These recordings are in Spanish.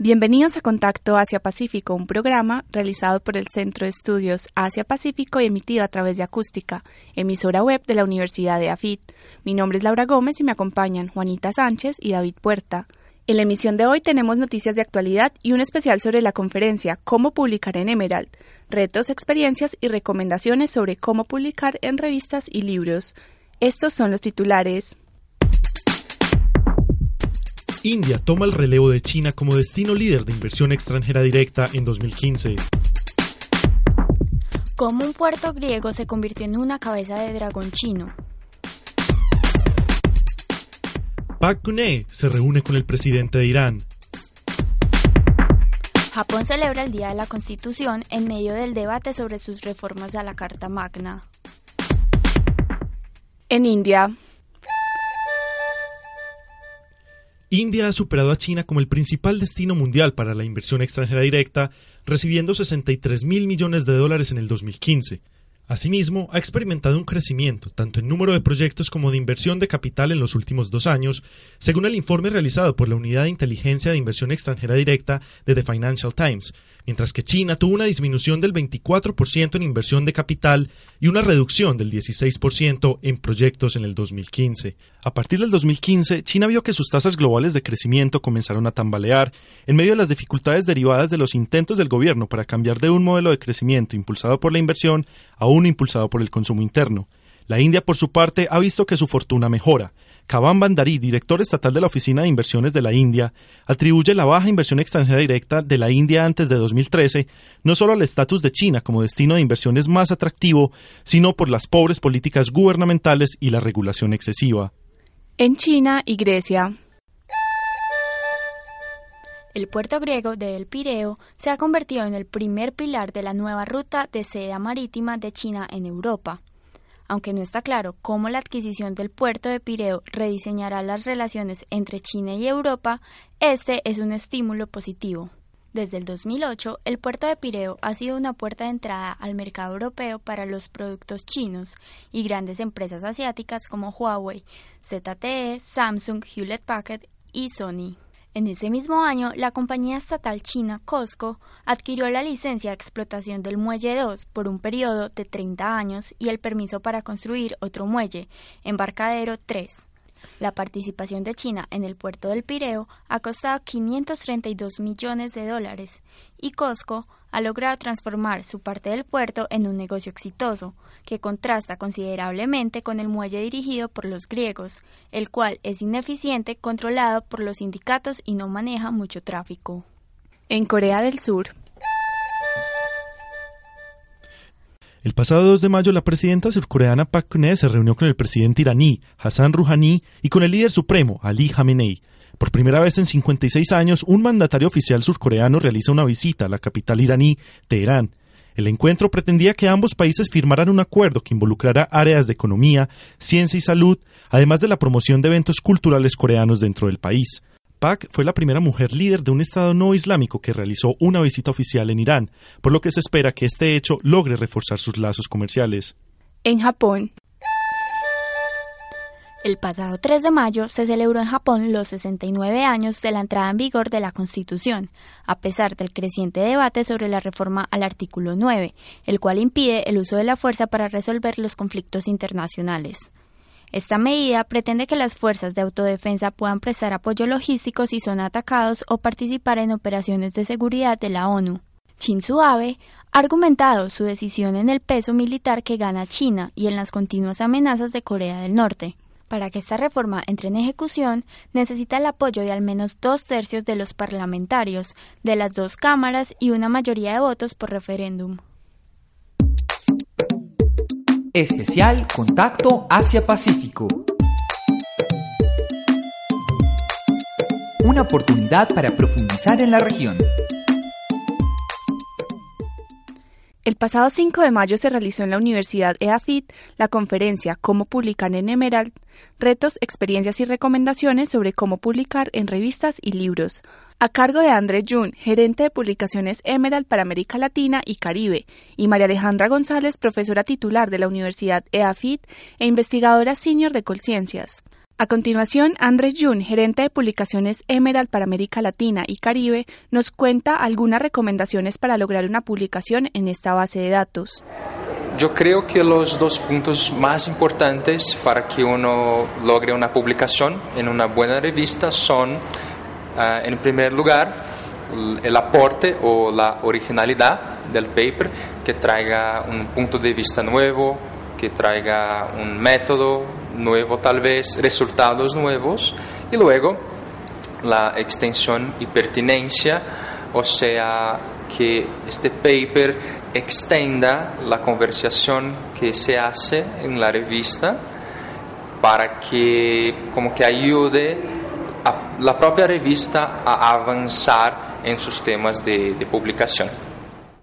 Bienvenidos a Contacto Asia-Pacífico, un programa realizado por el Centro de Estudios Asia-Pacífico y emitido a través de Acústica, emisora web de la Universidad de AFIT. Mi nombre es Laura Gómez y me acompañan Juanita Sánchez y David Puerta. En la emisión de hoy tenemos noticias de actualidad y un especial sobre la conferencia Cómo publicar en Emerald, retos, experiencias y recomendaciones sobre cómo publicar en revistas y libros. Estos son los titulares. India toma el relevo de China como destino líder de inversión extranjera directa en 2015. Cómo un puerto griego se convirtió en una cabeza de dragón chino. Park Geun-hye se reúne con el presidente de Irán. Japón celebra el Día de la Constitución en medio del debate sobre sus reformas a la Carta Magna. En India, India ha superado a China como el principal destino mundial para la inversión extranjera directa, recibiendo 63 mil millones de dólares en el 2015. Asimismo, ha experimentado un crecimiento tanto en número de proyectos como de inversión de capital en los últimos dos años, según el informe realizado por la Unidad de Inteligencia de Inversión Extranjera Directa de The Financial Times, mientras que China tuvo una disminución del 24% en inversión de capital y una reducción del 16% en proyectos en el 2015. A partir del 2015, China vio que sus tasas globales de crecimiento comenzaron a tambalear en medio de las dificultades derivadas de los intentos del gobierno para cambiar de un modelo de crecimiento impulsado por la inversión a uno impulsado por el consumo interno. La India, por su parte, ha visto que su fortuna mejora, Kavan Bandari, director estatal de la Oficina de Inversiones de la India, atribuye la baja inversión extranjera directa de la India antes de 2013 no solo al estatus de China como destino de inversiones más atractivo, sino por las pobres políticas gubernamentales y la regulación excesiva. En China y Grecia, el puerto griego de El Pireo se ha convertido en el primer pilar de la nueva ruta de seda marítima de China en Europa aunque no está claro cómo la adquisición del puerto de Pireo rediseñará las relaciones entre China y Europa, este es un estímulo positivo. Desde el 2008, el puerto de Pireo ha sido una puerta de entrada al mercado europeo para los productos chinos y grandes empresas asiáticas como Huawei, ZTE, Samsung, Hewlett Packard y Sony. En ese mismo año, la compañía estatal china COSCO adquirió la licencia de explotación del Muelle 2 por un periodo de 30 años y el permiso para construir otro muelle, Embarcadero 3. La participación de China en el puerto del Pireo ha costado 532 millones de dólares y COSCO ha logrado transformar su parte del puerto en un negocio exitoso, que contrasta considerablemente con el muelle dirigido por los griegos, el cual es ineficiente, controlado por los sindicatos y no maneja mucho tráfico. En Corea del Sur, El pasado 2 de mayo, la presidenta surcoreana Park Geun-hye se reunió con el presidente iraní Hassan Rouhani y con el líder supremo Ali Khamenei. Por primera vez en 56 años, un mandatario oficial surcoreano realiza una visita a la capital iraní, Teherán. El encuentro pretendía que ambos países firmaran un acuerdo que involucrara áreas de economía, ciencia y salud, además de la promoción de eventos culturales coreanos dentro del país. Pak fue la primera mujer líder de un Estado no islámico que realizó una visita oficial en Irán, por lo que se espera que este hecho logre reforzar sus lazos comerciales. En Japón, el pasado 3 de mayo se celebró en Japón los 69 años de la entrada en vigor de la Constitución, a pesar del creciente debate sobre la reforma al artículo 9, el cual impide el uso de la fuerza para resolver los conflictos internacionales. Esta medida pretende que las fuerzas de autodefensa puedan prestar apoyo logístico si son atacados o participar en operaciones de seguridad de la ONU. Shinzo Abe ha argumentado su decisión en el peso militar que gana China y en las continuas amenazas de Corea del Norte. Para que esta reforma entre en ejecución, necesita el apoyo de al menos dos tercios de los parlamentarios, de las dos cámaras y una mayoría de votos por referéndum. Especial Contacto Asia-Pacífico. Una oportunidad para profundizar en la región. El pasado 5 de mayo se realizó en la Universidad EAFIT la conferencia Cómo publicar en Emerald, retos, experiencias y recomendaciones sobre cómo publicar en revistas y libros, a cargo de André Jun, gerente de publicaciones Emerald para América Latina y Caribe, y María Alejandra González, profesora titular de la Universidad EAFIT e investigadora senior de Colciencias. A continuación, Andrés Jun, gerente de publicaciones Emerald para América Latina y Caribe, nos cuenta algunas recomendaciones para lograr una publicación en esta base de datos. Yo creo que los dos puntos más importantes para que uno logre una publicación en una buena revista son, uh, en primer lugar, el aporte o la originalidad del paper, que traiga un punto de vista nuevo, que traiga un método nuevo tal vez, resultados nuevos y luego la extensión y pertinencia, o sea, que este paper extienda la conversación que se hace en la revista para que como que ayude a la propia revista a avanzar en sus temas de, de publicación.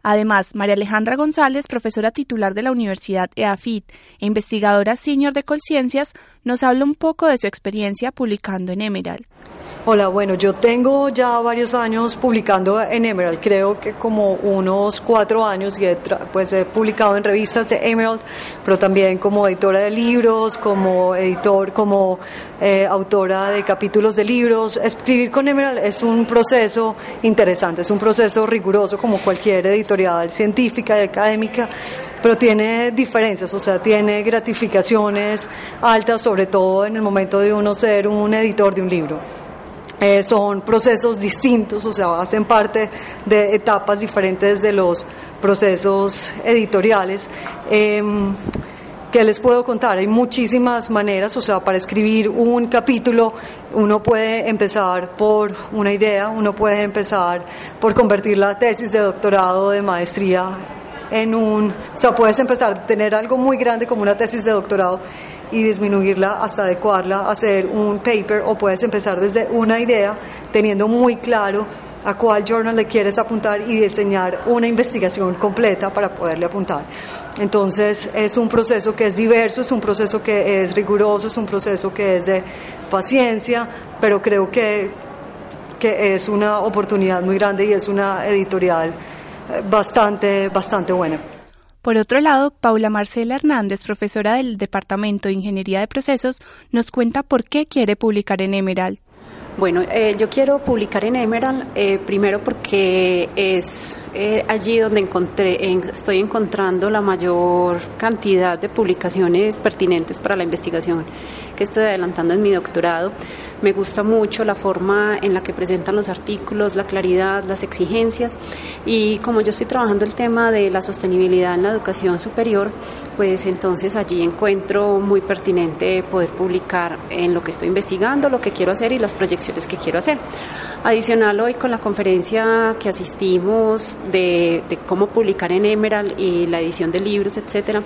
Además, María Alejandra González, profesora titular de la Universidad EAFIT e investigadora senior de Colciencias, nos habla un poco de su experiencia publicando en Emerald. Hola, bueno, yo tengo ya varios años publicando en Emerald, creo que como unos cuatro años y he, pues he publicado en revistas de Emerald, pero también como editora de libros, como editor, como eh, autora de capítulos de libros. Escribir con Emerald es un proceso interesante, es un proceso riguroso como cualquier editorial científica y académica pero tiene diferencias, o sea, tiene gratificaciones altas, sobre todo en el momento de uno ser un editor de un libro. Eh, son procesos distintos, o sea, hacen parte de etapas diferentes de los procesos editoriales. Em, ¿Qué les puedo contar? Hay muchísimas maneras, o sea, para escribir un capítulo uno puede empezar por una idea, uno puede empezar por convertir la tesis de doctorado, de maestría en un, o sea, puedes empezar a tener algo muy grande como una tesis de doctorado y disminuirla hasta adecuarla, hacer un paper o puedes empezar desde una idea teniendo muy claro a cuál journal le quieres apuntar y diseñar una investigación completa para poderle apuntar. Entonces es un proceso que es diverso, es un proceso que es riguroso, es un proceso que es de paciencia, pero creo que, que es una oportunidad muy grande y es una editorial bastante, bastante buena. Por otro lado, Paula Marcela Hernández, profesora del Departamento de Ingeniería de Procesos, nos cuenta por qué quiere publicar en Emerald. Bueno, eh, yo quiero publicar en Emerald eh, primero porque es eh, allí donde encontré, estoy encontrando la mayor cantidad de publicaciones pertinentes para la investigación que estoy adelantando en mi doctorado. Me gusta mucho la forma en la que presentan los artículos, la claridad, las exigencias y como yo estoy trabajando el tema de la sostenibilidad en la educación superior, pues entonces allí encuentro muy pertinente poder publicar en lo que estoy investigando, lo que quiero hacer y las proyecciones que quiero hacer. Adicional hoy con la conferencia que asistimos de, cómo publicar en Emerald y la edición de libros, etcétera,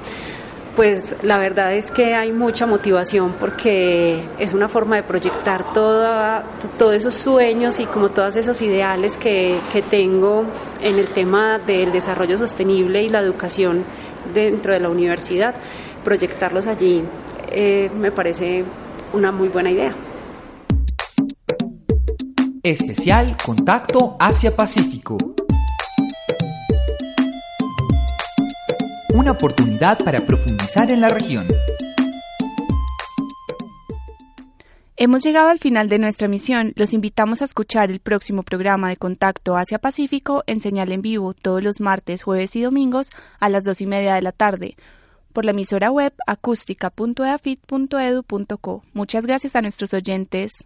pues la verdad es que hay mucha motivación porque es una forma de proyectar toda, todos esos sueños y como todos esos ideales que, que tengo en el tema del desarrollo sostenible y la educación dentro de la universidad, proyectarlos allí eh, me parece una muy buena idea. Especial Contacto Asia-Pacífico. Una oportunidad para profundizar en la región. Hemos llegado al final de nuestra misión. Los invitamos a escuchar el próximo programa de Contacto Asia-Pacífico en señal en vivo todos los martes, jueves y domingos a las dos y media de la tarde por la emisora web acústica.eafit.edu.co. Muchas gracias a nuestros oyentes.